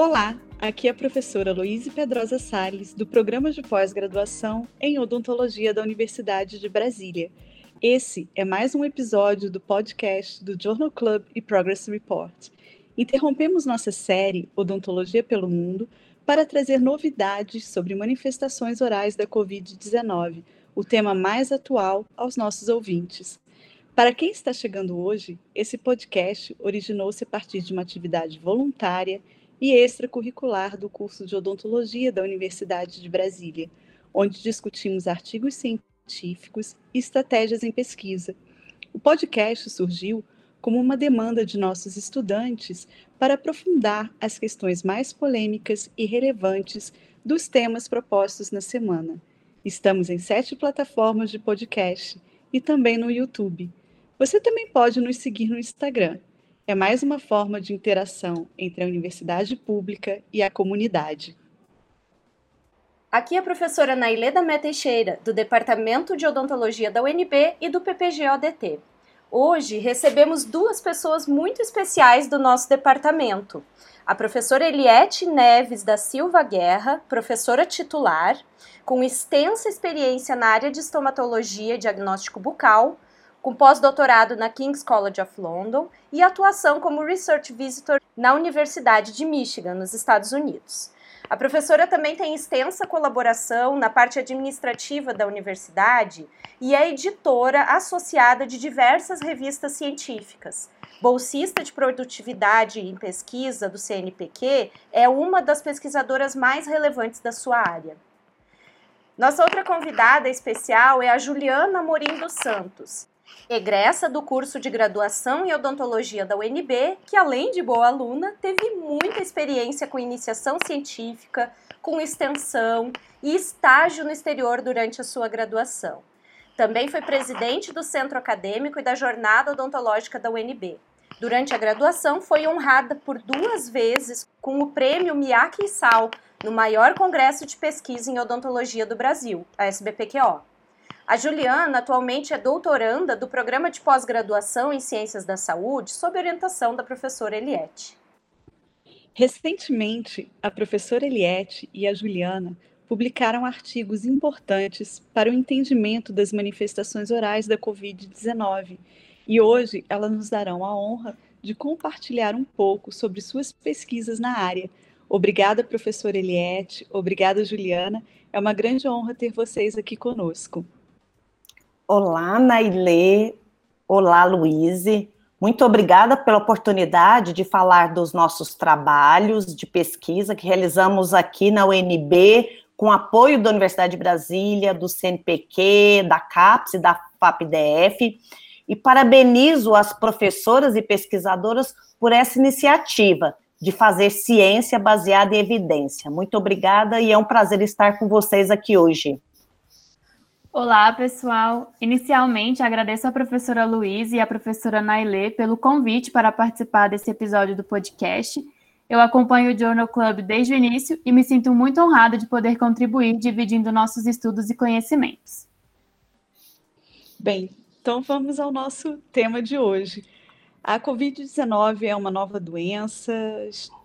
Olá, aqui é a professora Luíse Pedrosa Salles, do Programa de Pós-Graduação em Odontologia da Universidade de Brasília. Esse é mais um episódio do podcast do Journal Club e Progress Report. Interrompemos nossa série Odontologia pelo Mundo para trazer novidades sobre manifestações orais da Covid-19, o tema mais atual aos nossos ouvintes. Para quem está chegando hoje, esse podcast originou-se a partir de uma atividade voluntária e extracurricular do curso de odontologia da Universidade de Brasília, onde discutimos artigos científicos e estratégias em pesquisa. O podcast surgiu como uma demanda de nossos estudantes para aprofundar as questões mais polêmicas e relevantes dos temas propostos na semana. Estamos em sete plataformas de podcast e também no YouTube. Você também pode nos seguir no Instagram é mais uma forma de interação entre a universidade pública e a comunidade. Aqui é a professora Naileda Mé Teixeira, do Departamento de Odontologia da UNB e do PPG-ODT. Hoje recebemos duas pessoas muito especiais do nosso departamento. A professora Eliette Neves da Silva Guerra, professora titular, com extensa experiência na área de estomatologia e diagnóstico bucal, com pós-doutorado na King's College of London e atuação como Research Visitor na Universidade de Michigan, nos Estados Unidos. A professora também tem extensa colaboração na parte administrativa da universidade e é editora associada de diversas revistas científicas. Bolsista de produtividade em pesquisa do CNPq, é uma das pesquisadoras mais relevantes da sua área. Nossa outra convidada especial é a Juliana Morim dos Santos egressa do curso de graduação em odontologia da UNB, que além de boa aluna, teve muita experiência com iniciação científica, com extensão e estágio no exterior durante a sua graduação. Também foi presidente do Centro Acadêmico e da Jornada Odontológica da UNB. Durante a graduação, foi honrada por duas vezes com o prêmio Miyake Sal no maior congresso de pesquisa em odontologia do Brasil, a SBPQO. A Juliana atualmente é doutoranda do programa de pós-graduação em Ciências da Saúde, sob orientação da professora Eliette. Recentemente, a professora Eliette e a Juliana publicaram artigos importantes para o entendimento das manifestações orais da Covid-19 e hoje elas nos darão a honra de compartilhar um pouco sobre suas pesquisas na área. Obrigada, professora Eliette, obrigada, Juliana. É uma grande honra ter vocês aqui conosco. Olá, Nailê. Olá, Luíse. Muito obrigada pela oportunidade de falar dos nossos trabalhos de pesquisa que realizamos aqui na UNB, com apoio da Universidade de Brasília, do CNPq, da CAPES e da FAPDF. E parabenizo as professoras e pesquisadoras por essa iniciativa de fazer ciência baseada em evidência. Muito obrigada e é um prazer estar com vocês aqui hoje. Olá, pessoal. Inicialmente, agradeço à professora Luiz e à professora Nailê pelo convite para participar desse episódio do podcast. Eu acompanho o Journal Club desde o início e me sinto muito honrada de poder contribuir dividindo nossos estudos e conhecimentos. Bem, então vamos ao nosso tema de hoje. A Covid-19 é uma nova doença,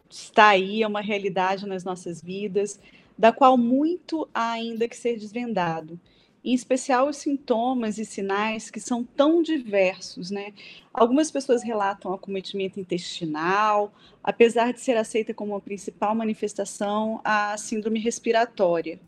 está aí, é uma realidade nas nossas vidas, da qual muito há ainda que ser desvendado em especial os sintomas e sinais que são tão diversos, né? Algumas pessoas relatam acometimento intestinal, apesar de ser aceita como a principal manifestação a síndrome respiratória.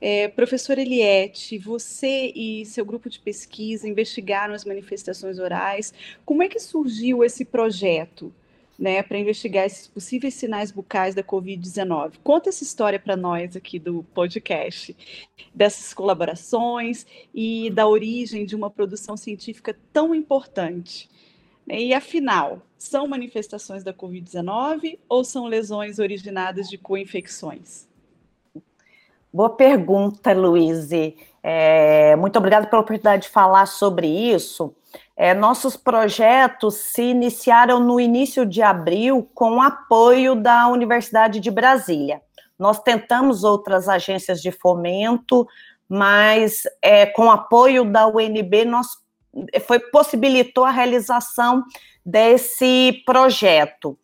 É, professor Eliette, você e seu grupo de pesquisa investigaram as manifestações orais. Como é que surgiu esse projeto? Né, para investigar esses possíveis sinais bucais da Covid-19. Conta essa história para nós aqui do podcast, dessas colaborações e da origem de uma produção científica tão importante. E afinal, são manifestações da Covid-19 ou são lesões originadas de co-infecções? Boa pergunta, Luiz. É, muito obrigada pela oportunidade de falar sobre isso. É, nossos projetos se iniciaram no início de abril com apoio da Universidade de Brasília. Nós tentamos outras agências de fomento, mas é, com apoio da UNB, nós foi possibilitou a realização desse projeto.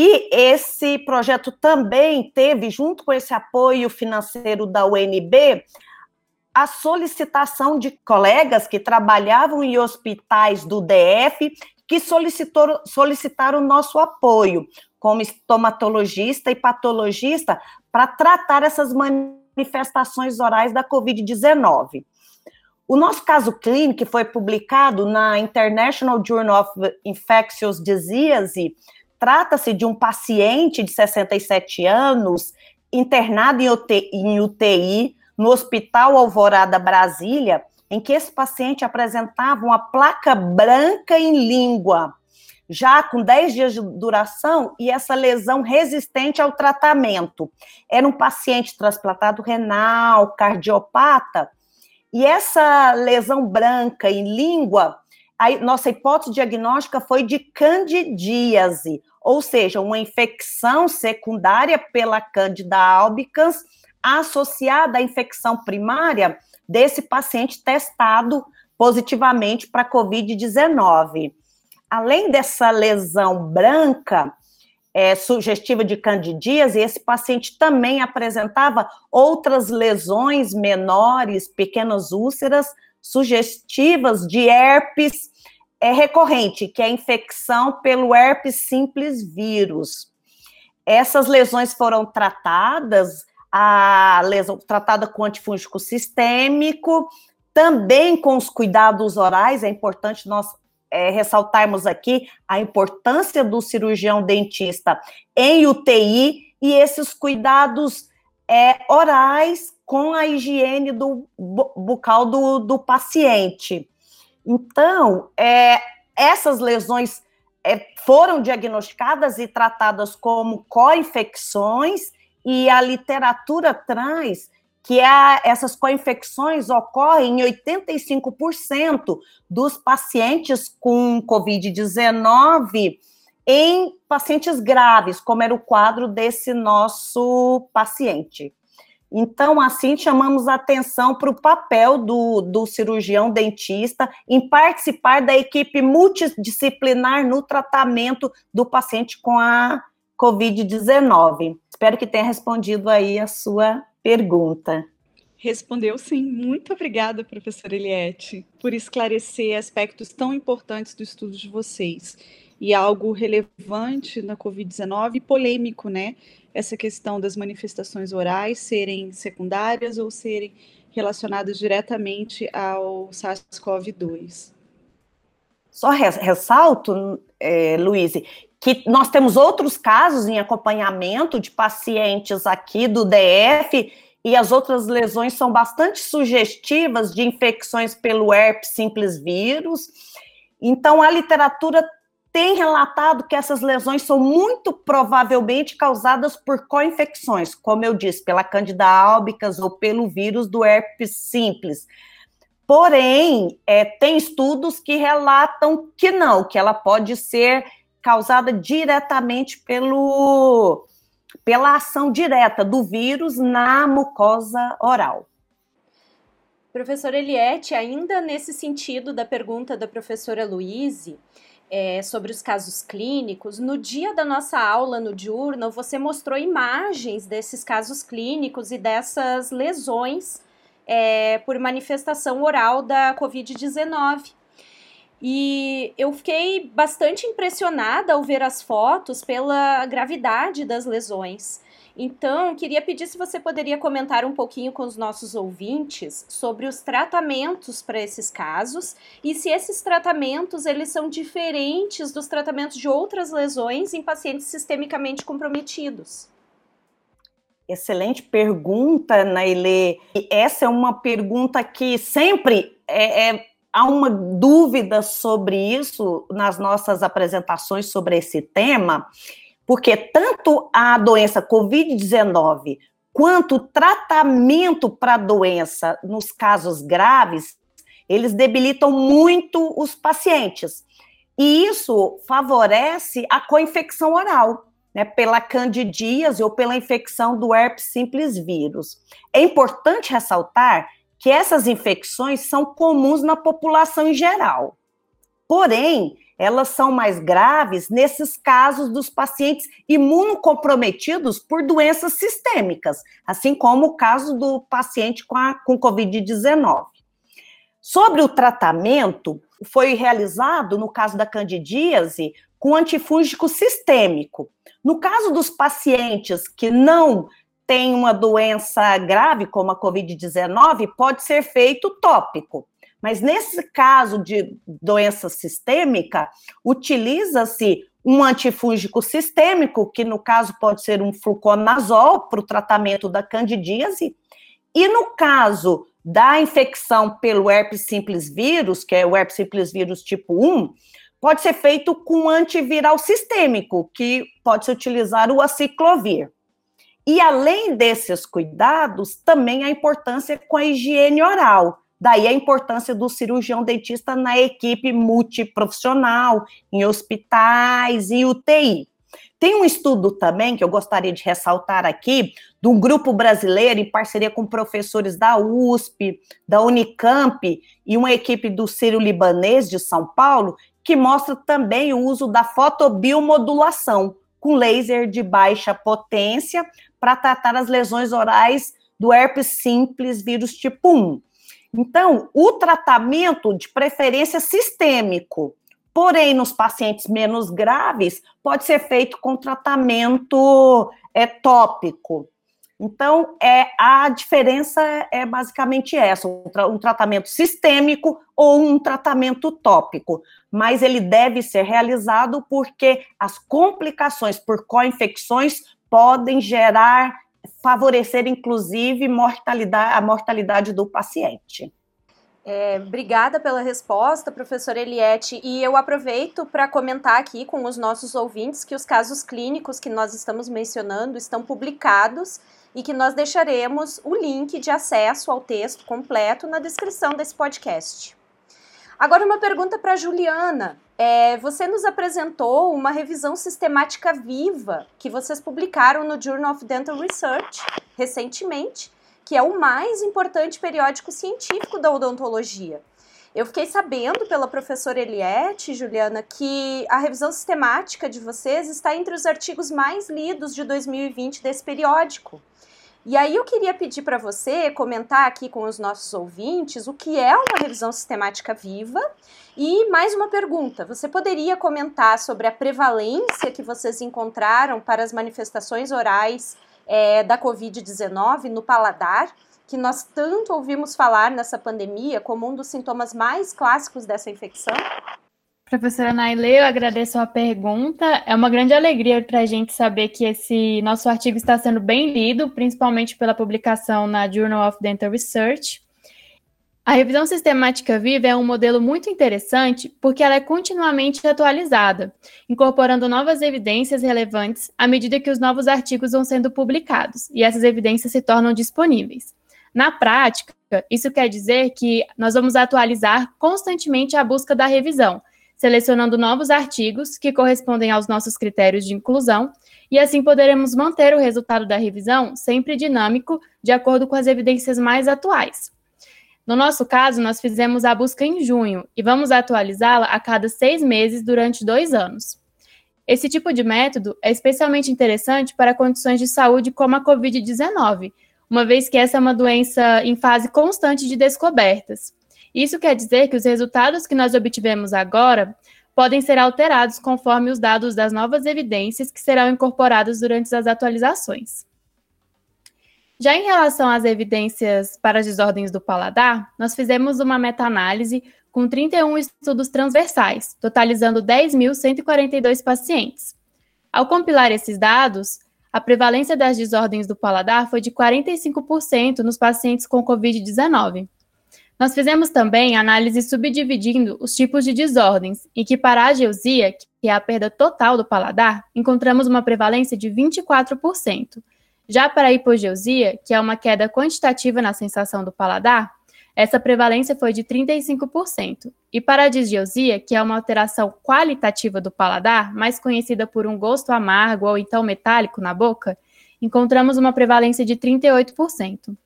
E esse projeto também teve, junto com esse apoio financeiro da UNB, a solicitação de colegas que trabalhavam em hospitais do DF que solicitou, solicitaram nosso apoio como estomatologista e patologista para tratar essas manifestações orais da Covid-19. O nosso caso clínico foi publicado na International Journal of Infectious Disease. Trata-se de um paciente de 67 anos internado em UTI, em UTI no Hospital Alvorada Brasília, em que esse paciente apresentava uma placa branca em língua, já com 10 dias de duração e essa lesão resistente ao tratamento. Era um paciente transplantado renal, cardiopata, e essa lesão branca em língua, a nossa hipótese diagnóstica foi de candidíase, ou seja, uma infecção secundária pela Candida albicans associada à infecção primária desse paciente testado positivamente para COVID-19. Além dessa lesão branca, é, sugestiva de candidíase, esse paciente também apresentava outras lesões menores, pequenas úlceras, sugestivas de herpes é, recorrente, que é a infecção pelo herpes simples vírus. Essas lesões foram tratadas a lesão tratada com antifúngico sistêmico, também com os cuidados orais, é importante nós é, ressaltarmos aqui a importância do cirurgião dentista em UTI e esses cuidados é, orais com a higiene do bucal do, do paciente. Então, é, essas lesões é, foram diagnosticadas e tratadas como co-infecções e a literatura traz que a, essas co-infecções ocorrem em 85% dos pacientes com Covid-19 em pacientes graves, como era o quadro desse nosso paciente. Então, assim, chamamos atenção para o papel do, do cirurgião dentista em participar da equipe multidisciplinar no tratamento do paciente com a Covid-19. Espero que tenha respondido aí a sua pergunta. Respondeu sim. Muito obrigada, professora Eliette, por esclarecer aspectos tão importantes do estudo de vocês. E algo relevante na Covid-19 e polêmico, né? Essa questão das manifestações orais serem secundárias ou serem relacionadas diretamente ao SARS-CoV-2. Só ressalto, é, Luiz, que nós temos outros casos em acompanhamento de pacientes aqui do DF e as outras lesões são bastante sugestivas de infecções pelo herpes simples vírus. Então, a literatura tem relatado que essas lesões são muito provavelmente causadas por co-infecções, como eu disse, pela Candida albicans ou pelo vírus do herpes simples. Porém, é, tem estudos que relatam que não, que ela pode ser causada diretamente pelo, pela ação direta do vírus na mucosa oral. Professora Eliette, ainda nesse sentido da pergunta da professora Luíse, é, sobre os casos clínicos, no dia da nossa aula no Journal, você mostrou imagens desses casos clínicos e dessas lesões é, por manifestação oral da Covid-19. E eu fiquei bastante impressionada ao ver as fotos pela gravidade das lesões. Então, queria pedir se você poderia comentar um pouquinho com os nossos ouvintes sobre os tratamentos para esses casos e se esses tratamentos eles são diferentes dos tratamentos de outras lesões em pacientes sistemicamente comprometidos. Excelente pergunta, Nailê. Essa é uma pergunta que sempre é, é há uma dúvida sobre isso nas nossas apresentações sobre esse tema, porque tanto a doença Covid-19 quanto o tratamento para a doença nos casos graves, eles debilitam muito os pacientes. E isso favorece a coinfecção oral, né, pela candidíase ou pela infecção do herpes simples vírus. É importante ressaltar que essas infecções são comuns na população em geral. Porém, elas são mais graves nesses casos dos pacientes imunocomprometidos por doenças sistêmicas, assim como o caso do paciente com, a, com Covid-19. Sobre o tratamento, foi realizado, no caso da candidíase, com antifúngico sistêmico. No caso dos pacientes que não têm uma doença grave, como a Covid-19, pode ser feito tópico. Mas nesse caso de doença sistêmica, utiliza-se um antifúngico sistêmico, que no caso pode ser um fluconazol para o tratamento da candidíase, e no caso da infecção pelo herpes simples vírus, que é o herpes simples vírus tipo 1, pode ser feito com antiviral sistêmico, que pode se utilizar o aciclovir. E além desses cuidados, também a importância com a higiene oral. Daí a importância do cirurgião dentista na equipe multiprofissional, em hospitais e UTI. Tem um estudo também que eu gostaria de ressaltar aqui, de um grupo brasileiro em parceria com professores da USP, da Unicamp e uma equipe do Círio Libanês de São Paulo, que mostra também o uso da fotobiomodulação com laser de baixa potência para tratar as lesões orais do herpes simples vírus tipo 1. Então, o tratamento de preferência sistêmico, porém, nos pacientes menos graves, pode ser feito com tratamento é, tópico. Então, é, a diferença é basicamente essa: um, tra um, tratamento sistêmico ou um tratamento tópico. Mas ele deve ser realizado porque as complicações por co-infecções podem gerar favorecer, inclusive, mortalidade, a mortalidade do paciente. É, obrigada pela resposta, professora Eliette. E eu aproveito para comentar aqui com os nossos ouvintes que os casos clínicos que nós estamos mencionando estão publicados e que nós deixaremos o link de acesso ao texto completo na descrição desse podcast. Agora, uma pergunta para Juliana. É, você nos apresentou uma revisão sistemática viva que vocês publicaram no Journal of Dental Research recentemente, que é o mais importante periódico científico da odontologia. Eu fiquei sabendo pela professora Eliette, Juliana, que a revisão sistemática de vocês está entre os artigos mais lidos de 2020 desse periódico. E aí eu queria pedir para você comentar aqui com os nossos ouvintes o que é uma revisão sistemática viva. E mais uma pergunta: você poderia comentar sobre a prevalência que vocês encontraram para as manifestações orais é, da Covid-19 no paladar? Que nós tanto ouvimos falar nessa pandemia como um dos sintomas mais clássicos dessa infecção? Professora Naile, eu agradeço a pergunta. É uma grande alegria para a gente saber que esse nosso artigo está sendo bem lido, principalmente pela publicação na Journal of Dental Research. A revisão sistemática viva é um modelo muito interessante porque ela é continuamente atualizada, incorporando novas evidências relevantes à medida que os novos artigos vão sendo publicados e essas evidências se tornam disponíveis. Na prática, isso quer dizer que nós vamos atualizar constantemente a busca da revisão, selecionando novos artigos que correspondem aos nossos critérios de inclusão, e assim poderemos manter o resultado da revisão sempre dinâmico, de acordo com as evidências mais atuais. No nosso caso, nós fizemos a busca em junho e vamos atualizá-la a cada seis meses durante dois anos. Esse tipo de método é especialmente interessante para condições de saúde como a Covid-19, uma vez que essa é uma doença em fase constante de descobertas. Isso quer dizer que os resultados que nós obtivemos agora podem ser alterados conforme os dados das novas evidências que serão incorporados durante as atualizações. Já em relação às evidências para as desordens do paladar, nós fizemos uma meta-análise com 31 estudos transversais, totalizando 10.142 pacientes. Ao compilar esses dados, a prevalência das desordens do paladar foi de 45% nos pacientes com Covid-19. Nós fizemos também análise subdividindo os tipos de desordens, e que para a ageusia, que é a perda total do paladar, encontramos uma prevalência de 24%. Já para a hipogeusia, que é uma queda quantitativa na sensação do paladar, essa prevalência foi de 35%. E para a disgeusia, que é uma alteração qualitativa do paladar, mais conhecida por um gosto amargo ou então metálico na boca, encontramos uma prevalência de 38%.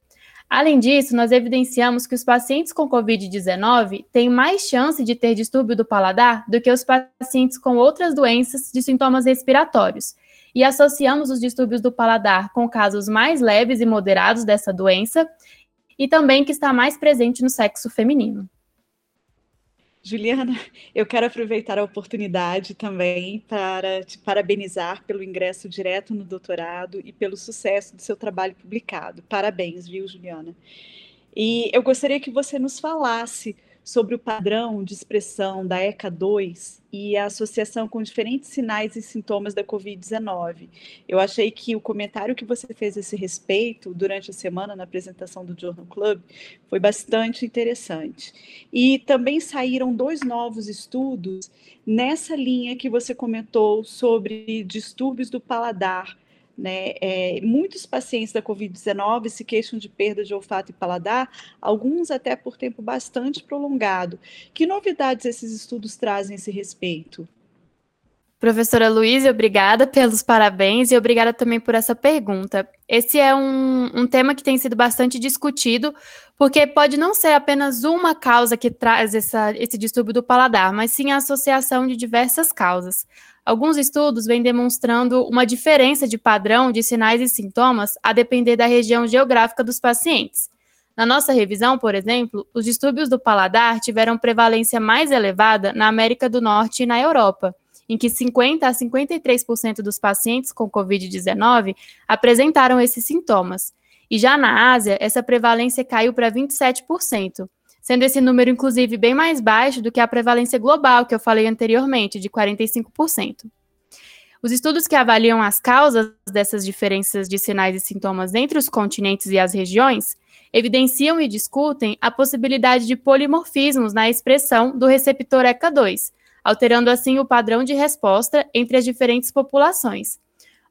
Além disso, nós evidenciamos que os pacientes com Covid-19 têm mais chance de ter distúrbio do paladar do que os pacientes com outras doenças de sintomas respiratórios, e associamos os distúrbios do paladar com casos mais leves e moderados dessa doença, e também que está mais presente no sexo feminino. Juliana, eu quero aproveitar a oportunidade também para te parabenizar pelo ingresso direto no doutorado e pelo sucesso do seu trabalho publicado. Parabéns, viu, Juliana? E eu gostaria que você nos falasse sobre o padrão de expressão da ECA2 e a associação com diferentes sinais e sintomas da Covid-19. Eu achei que o comentário que você fez a esse respeito durante a semana na apresentação do Journal Club foi bastante interessante. E também saíram dois novos estudos nessa linha que você comentou sobre distúrbios do paladar né? É, muitos pacientes da Covid-19 se queixam de perda de olfato e paladar, alguns até por tempo bastante prolongado. Que novidades esses estudos trazem a esse respeito? Professora Luísa, obrigada pelos parabéns e obrigada também por essa pergunta. Esse é um, um, tema que tem sido bastante discutido, porque pode não ser apenas uma causa que traz essa, esse distúrbio do paladar, mas sim a associação de diversas causas. Alguns estudos vêm demonstrando uma diferença de padrão de sinais e sintomas a depender da região geográfica dos pacientes. Na nossa revisão, por exemplo, os distúrbios do paladar tiveram prevalência mais elevada na América do Norte e na Europa, em que 50 a 53% dos pacientes com Covid-19 apresentaram esses sintomas. E já na Ásia, essa prevalência caiu para 27% sendo esse número, inclusive, bem mais baixo do que a prevalência global que eu falei anteriormente, de 45%. Os estudos que avaliam as causas dessas diferenças de sinais e sintomas entre os continentes e as regiões evidenciam e discutem a possibilidade de polimorfismos na expressão do receptor ECA2, alterando assim o padrão de resposta entre as diferentes populações,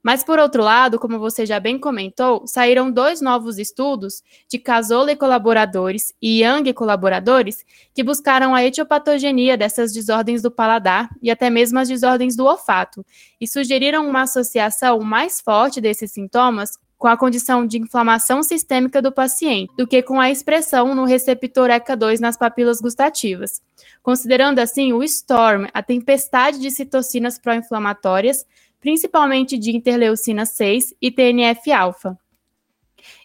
mas, por outro lado, como você já bem comentou, saíram dois novos estudos de Casola e colaboradores e Young e colaboradores que buscaram a etiopatogenia dessas desordens do paladar e até mesmo as desordens do olfato, e sugeriram uma associação mais forte desses sintomas com a condição de inflamação sistêmica do paciente, do que com a expressão no receptor ECA2 nas papilas gustativas. Considerando assim o STORM, a tempestade de citocinas pró-inflamatórias, principalmente de interleucina 6 e TNF-alfa.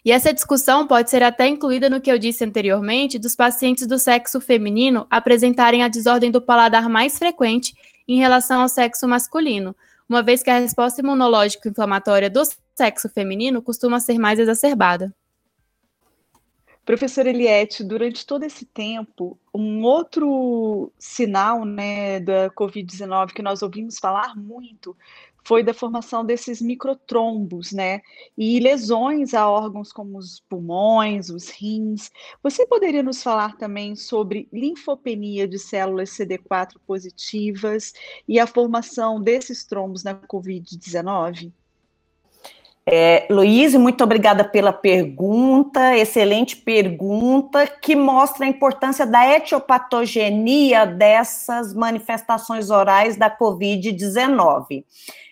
E essa discussão pode ser até incluída no que eu disse anteriormente dos pacientes do sexo feminino apresentarem a desordem do paladar mais frequente em relação ao sexo masculino, uma vez que a resposta imunológica inflamatória do sexo feminino costuma ser mais exacerbada. Professora Eliette, durante todo esse tempo, um outro sinal né, da Covid-19 que nós ouvimos falar muito foi da formação desses microtrombos, né? E lesões a órgãos como os pulmões, os rins. Você poderia nos falar também sobre linfopenia de células CD4 positivas e a formação desses trombos na Covid-19? É, Luiz, muito obrigada pela pergunta, excelente pergunta, que mostra a importância da etiopatogenia dessas manifestações orais da Covid-19.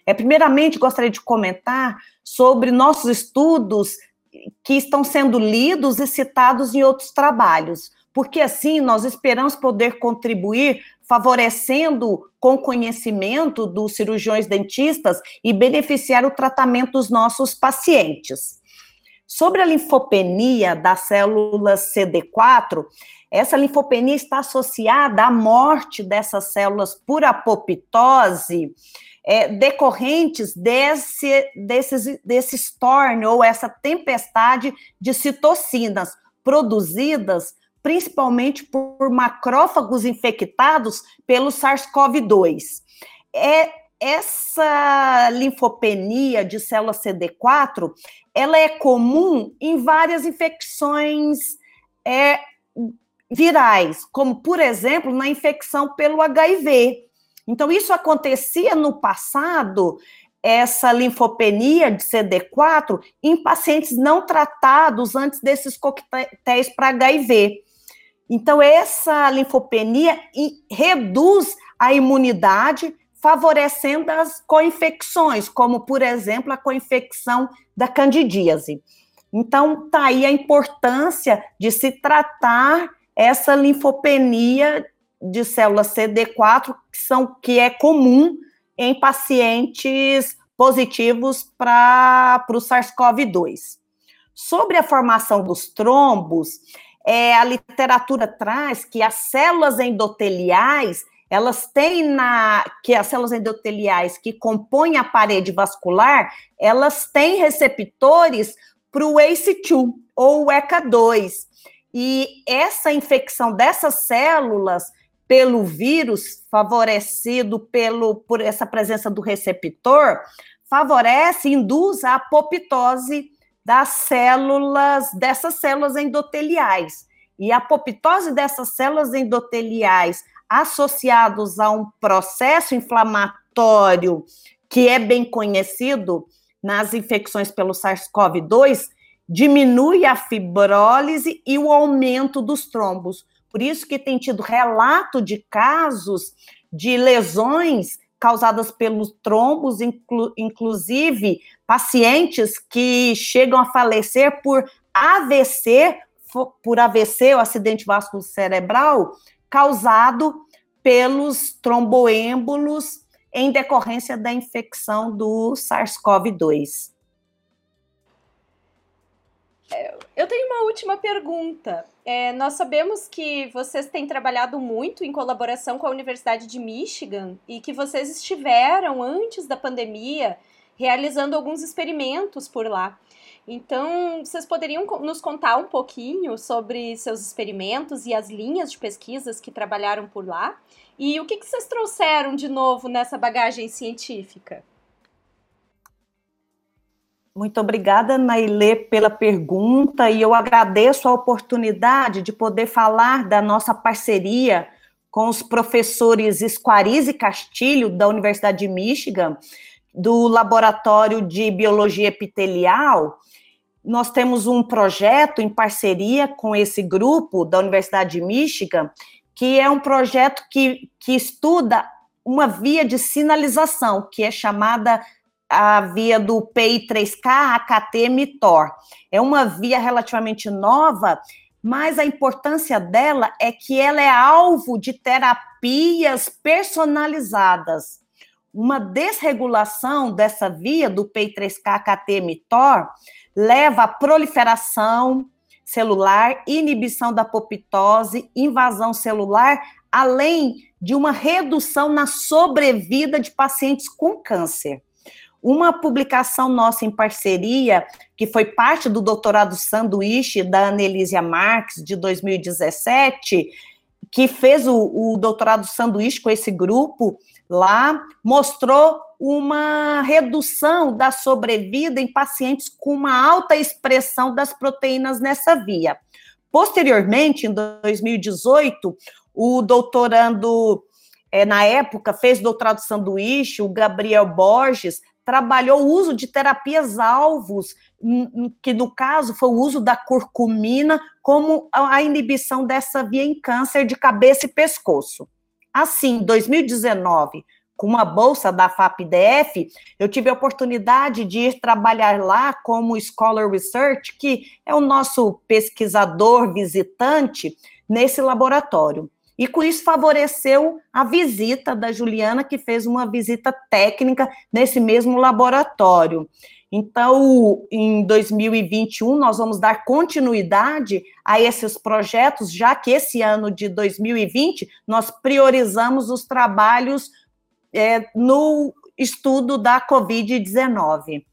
É, primeiramente, gostaria de comentar sobre nossos estudos que estão sendo lidos e citados em outros trabalhos, porque assim nós esperamos poder contribuir favorecendo com conhecimento dos cirurgiões dentistas e beneficiar o tratamento dos nossos pacientes. Sobre a linfopenia das células CD4, essa linfopenia está associada à morte dessas células por apoptose, é, decorrentes desse, desses, desse storm ou essa tempestade de citocinas produzidas principalmente por macrófagos infectados pelo SARS-CoV-2. É, essa linfopenia de célula CD4, ela é comum em várias infecções é, virais, como, por exemplo, na infecção pelo HIV. Então, isso acontecia no passado, essa linfopenia de CD4, em pacientes não tratados antes desses coquetéis para HIV. Então, essa linfopenia reduz a imunidade, favorecendo as coinfecções, como, por exemplo, a coinfecção da candidíase. Então, tá aí a importância de se tratar essa linfopenia de células CD4, que, são, que é comum em pacientes positivos para o SARS-CoV-2. Sobre a formação dos trombos, é, a literatura traz que as células endoteliais, elas têm na que as células endoteliais que compõem a parede vascular, elas têm receptores para o ACE2 ou o ECA2. E essa infecção dessas células pelo vírus, favorecido pelo, por essa presença do receptor, favorece, induz a apoptose das células, dessas células endoteliais. E a apoptose dessas células endoteliais associados a um processo inflamatório que é bem conhecido, nas infecções pelo SARS-CoV-2 diminui a fibrólise e o aumento dos trombos. Por isso que tem tido relato de casos de lesões causadas pelos trombos, inclu inclusive pacientes que chegam a falecer por AVC, por AVC, o acidente vascular cerebral, causado pelos tromboêmbolos em decorrência da infecção do SARS-CoV-2. É, eu tenho uma última pergunta. É, nós sabemos que vocês têm trabalhado muito em colaboração com a Universidade de Michigan e que vocês estiveram, antes da pandemia, realizando alguns experimentos por lá. Então, vocês poderiam nos contar um pouquinho sobre seus experimentos e as linhas de pesquisas que trabalharam por lá? E o que, que vocês trouxeram de novo nessa bagagem científica? Muito obrigada, Nailê, pela pergunta, e eu agradeço a oportunidade de poder falar da nossa parceria com os professores Esquariz e Castilho, da Universidade de Michigan, do Laboratório de Biologia Epitelial. Nós temos um projeto em parceria com esse grupo da Universidade de Michigan, que é um projeto que, que estuda uma via de sinalização, que é chamada a via do PI3K AKT MITOR. É uma via relativamente nova, mas a importância dela é que ela é alvo de terapias personalizadas. Uma desregulação dessa via do PI3K AKT MITOR leva à proliferação, celular, inibição da apoptose, invasão celular, além de uma redução na sobrevida de pacientes com câncer. Uma publicação nossa em parceria, que foi parte do doutorado sanduíche da Anelísia Marques, de 2017, que fez o, o doutorado sanduíche com esse grupo lá, mostrou uma redução da sobrevida em pacientes com uma alta expressão das proteínas nessa via. Posteriormente, em 2018, o doutorando, é, na época, fez doutorado sanduíche, o Gabriel Borges, trabalhou o uso de terapias alvos, que no caso foi o uso da curcumina como a inibição dessa via em câncer de cabeça e pescoço. Assim, 2019, com uma bolsa da FAPDF, eu tive a oportunidade de ir trabalhar lá como Scholar Research, que é o nosso pesquisador visitante nesse laboratório. E com isso favoreceu a visita da Juliana, que fez uma visita técnica nesse mesmo laboratório. Então, em 2021, nós vamos dar continuidade a esses projetos, já que esse ano de 2020 nós priorizamos os trabalhos é, no estudo da Covid-19.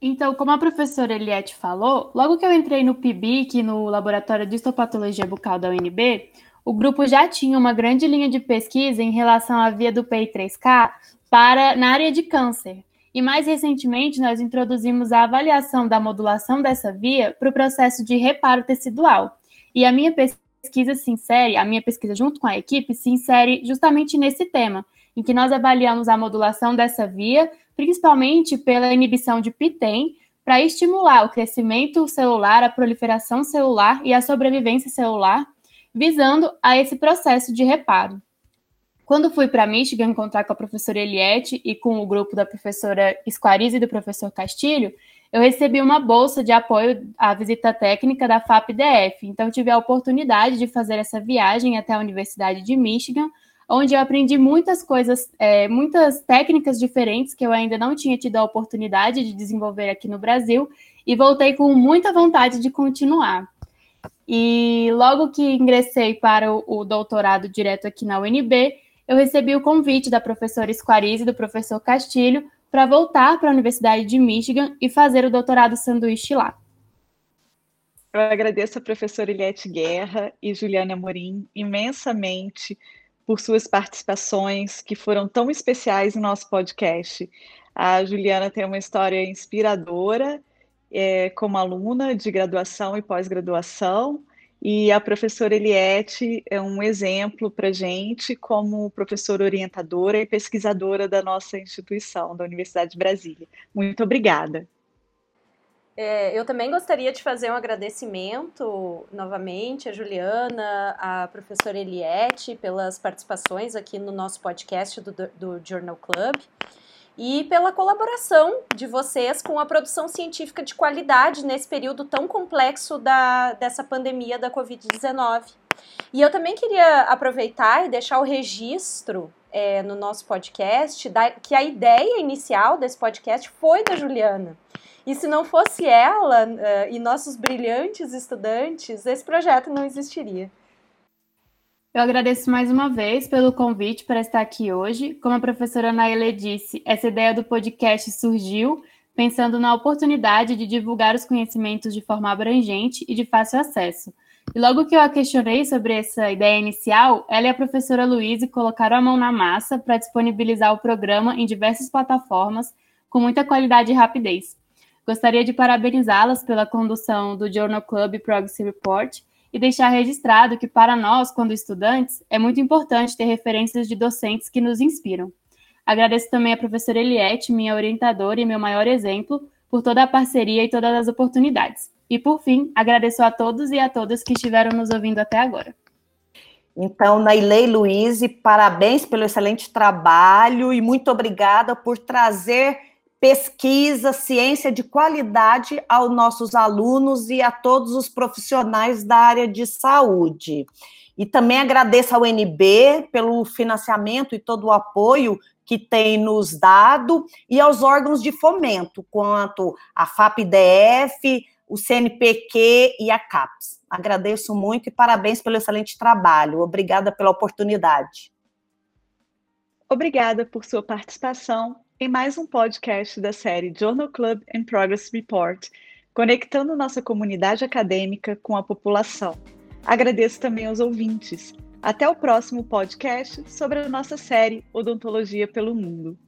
Então, como a professora Eliette falou, logo que eu entrei no PIBIC, no Laboratório de Histopatologia Bucal da UNB, o grupo já tinha uma grande linha de pesquisa em relação à via do PI3K para, na área de câncer. E mais recentemente, nós introduzimos a avaliação da modulação dessa via para o processo de reparo tecidual. E a minha pesquisa se insere, a minha pesquisa junto com a equipe, se insere justamente nesse tema, em que nós avaliamos a modulação dessa via, principalmente pela inibição de PITEM, para estimular o crescimento celular, a proliferação celular e a sobrevivência celular, visando a esse processo de reparo. Quando fui para Michigan encontrar com a professora Eliette e com o grupo da professora Squarize e do professor Castilho, eu recebi uma bolsa de apoio à visita técnica da FAPDF. Então, tive a oportunidade de fazer essa viagem até a Universidade de Michigan, onde eu aprendi muitas coisas, é, muitas técnicas diferentes que eu ainda não tinha tido a oportunidade de desenvolver aqui no Brasil, e voltei com muita vontade de continuar. E logo que ingressei para o, o doutorado direto aqui na UNB, eu recebi o convite da professora Squarize e do professor Castilho para voltar para a Universidade de Michigan e fazer o doutorado sanduíche lá. Eu agradeço a professora Iliette Guerra e Juliana Morim imensamente por suas participações que foram tão especiais no nosso podcast. A Juliana tem uma história inspiradora é, como aluna de graduação e pós-graduação, e a professora Eliette é um exemplo para gente como professora orientadora e pesquisadora da nossa instituição, da Universidade de Brasília. Muito obrigada. É, eu também gostaria de fazer um agradecimento novamente a Juliana, a professora Eliette, pelas participações aqui no nosso podcast do, do Journal Club e pela colaboração de vocês com a produção científica de qualidade nesse período tão complexo da, dessa pandemia da Covid-19. E eu também queria aproveitar e deixar o registro é, no nosso podcast da, que a ideia inicial desse podcast foi da Juliana. E se não fosse ela uh, e nossos brilhantes estudantes, esse projeto não existiria. Eu agradeço mais uma vez pelo convite para estar aqui hoje. Como a professora Naile disse, essa ideia do podcast surgiu pensando na oportunidade de divulgar os conhecimentos de forma abrangente e de fácil acesso. E logo que eu a questionei sobre essa ideia inicial, ela e a professora Luíse colocaram a mão na massa para disponibilizar o programa em diversas plataformas com muita qualidade e rapidez. Gostaria de parabenizá-las pela condução do Journal Club Progress Report e deixar registrado que, para nós, quando estudantes, é muito importante ter referências de docentes que nos inspiram. Agradeço também à professora Eliette, minha orientadora e meu maior exemplo, por toda a parceria e todas as oportunidades. E, por fim, agradeço a todos e a todas que estiveram nos ouvindo até agora. Então, Nailei Luiz, parabéns pelo excelente trabalho e muito obrigada por trazer pesquisa, ciência de qualidade aos nossos alunos e a todos os profissionais da área de saúde. E também agradeço ao NB pelo financiamento e todo o apoio que tem nos dado e aos órgãos de fomento, quanto a FAPDF, o CNPq e a CAPES. Agradeço muito e parabéns pelo excelente trabalho. Obrigada pela oportunidade. Obrigada por sua participação em mais um podcast da série Journal Club and Progress Report, conectando nossa comunidade acadêmica com a população. Agradeço também aos ouvintes. Até o próximo podcast sobre a nossa série Odontologia pelo Mundo.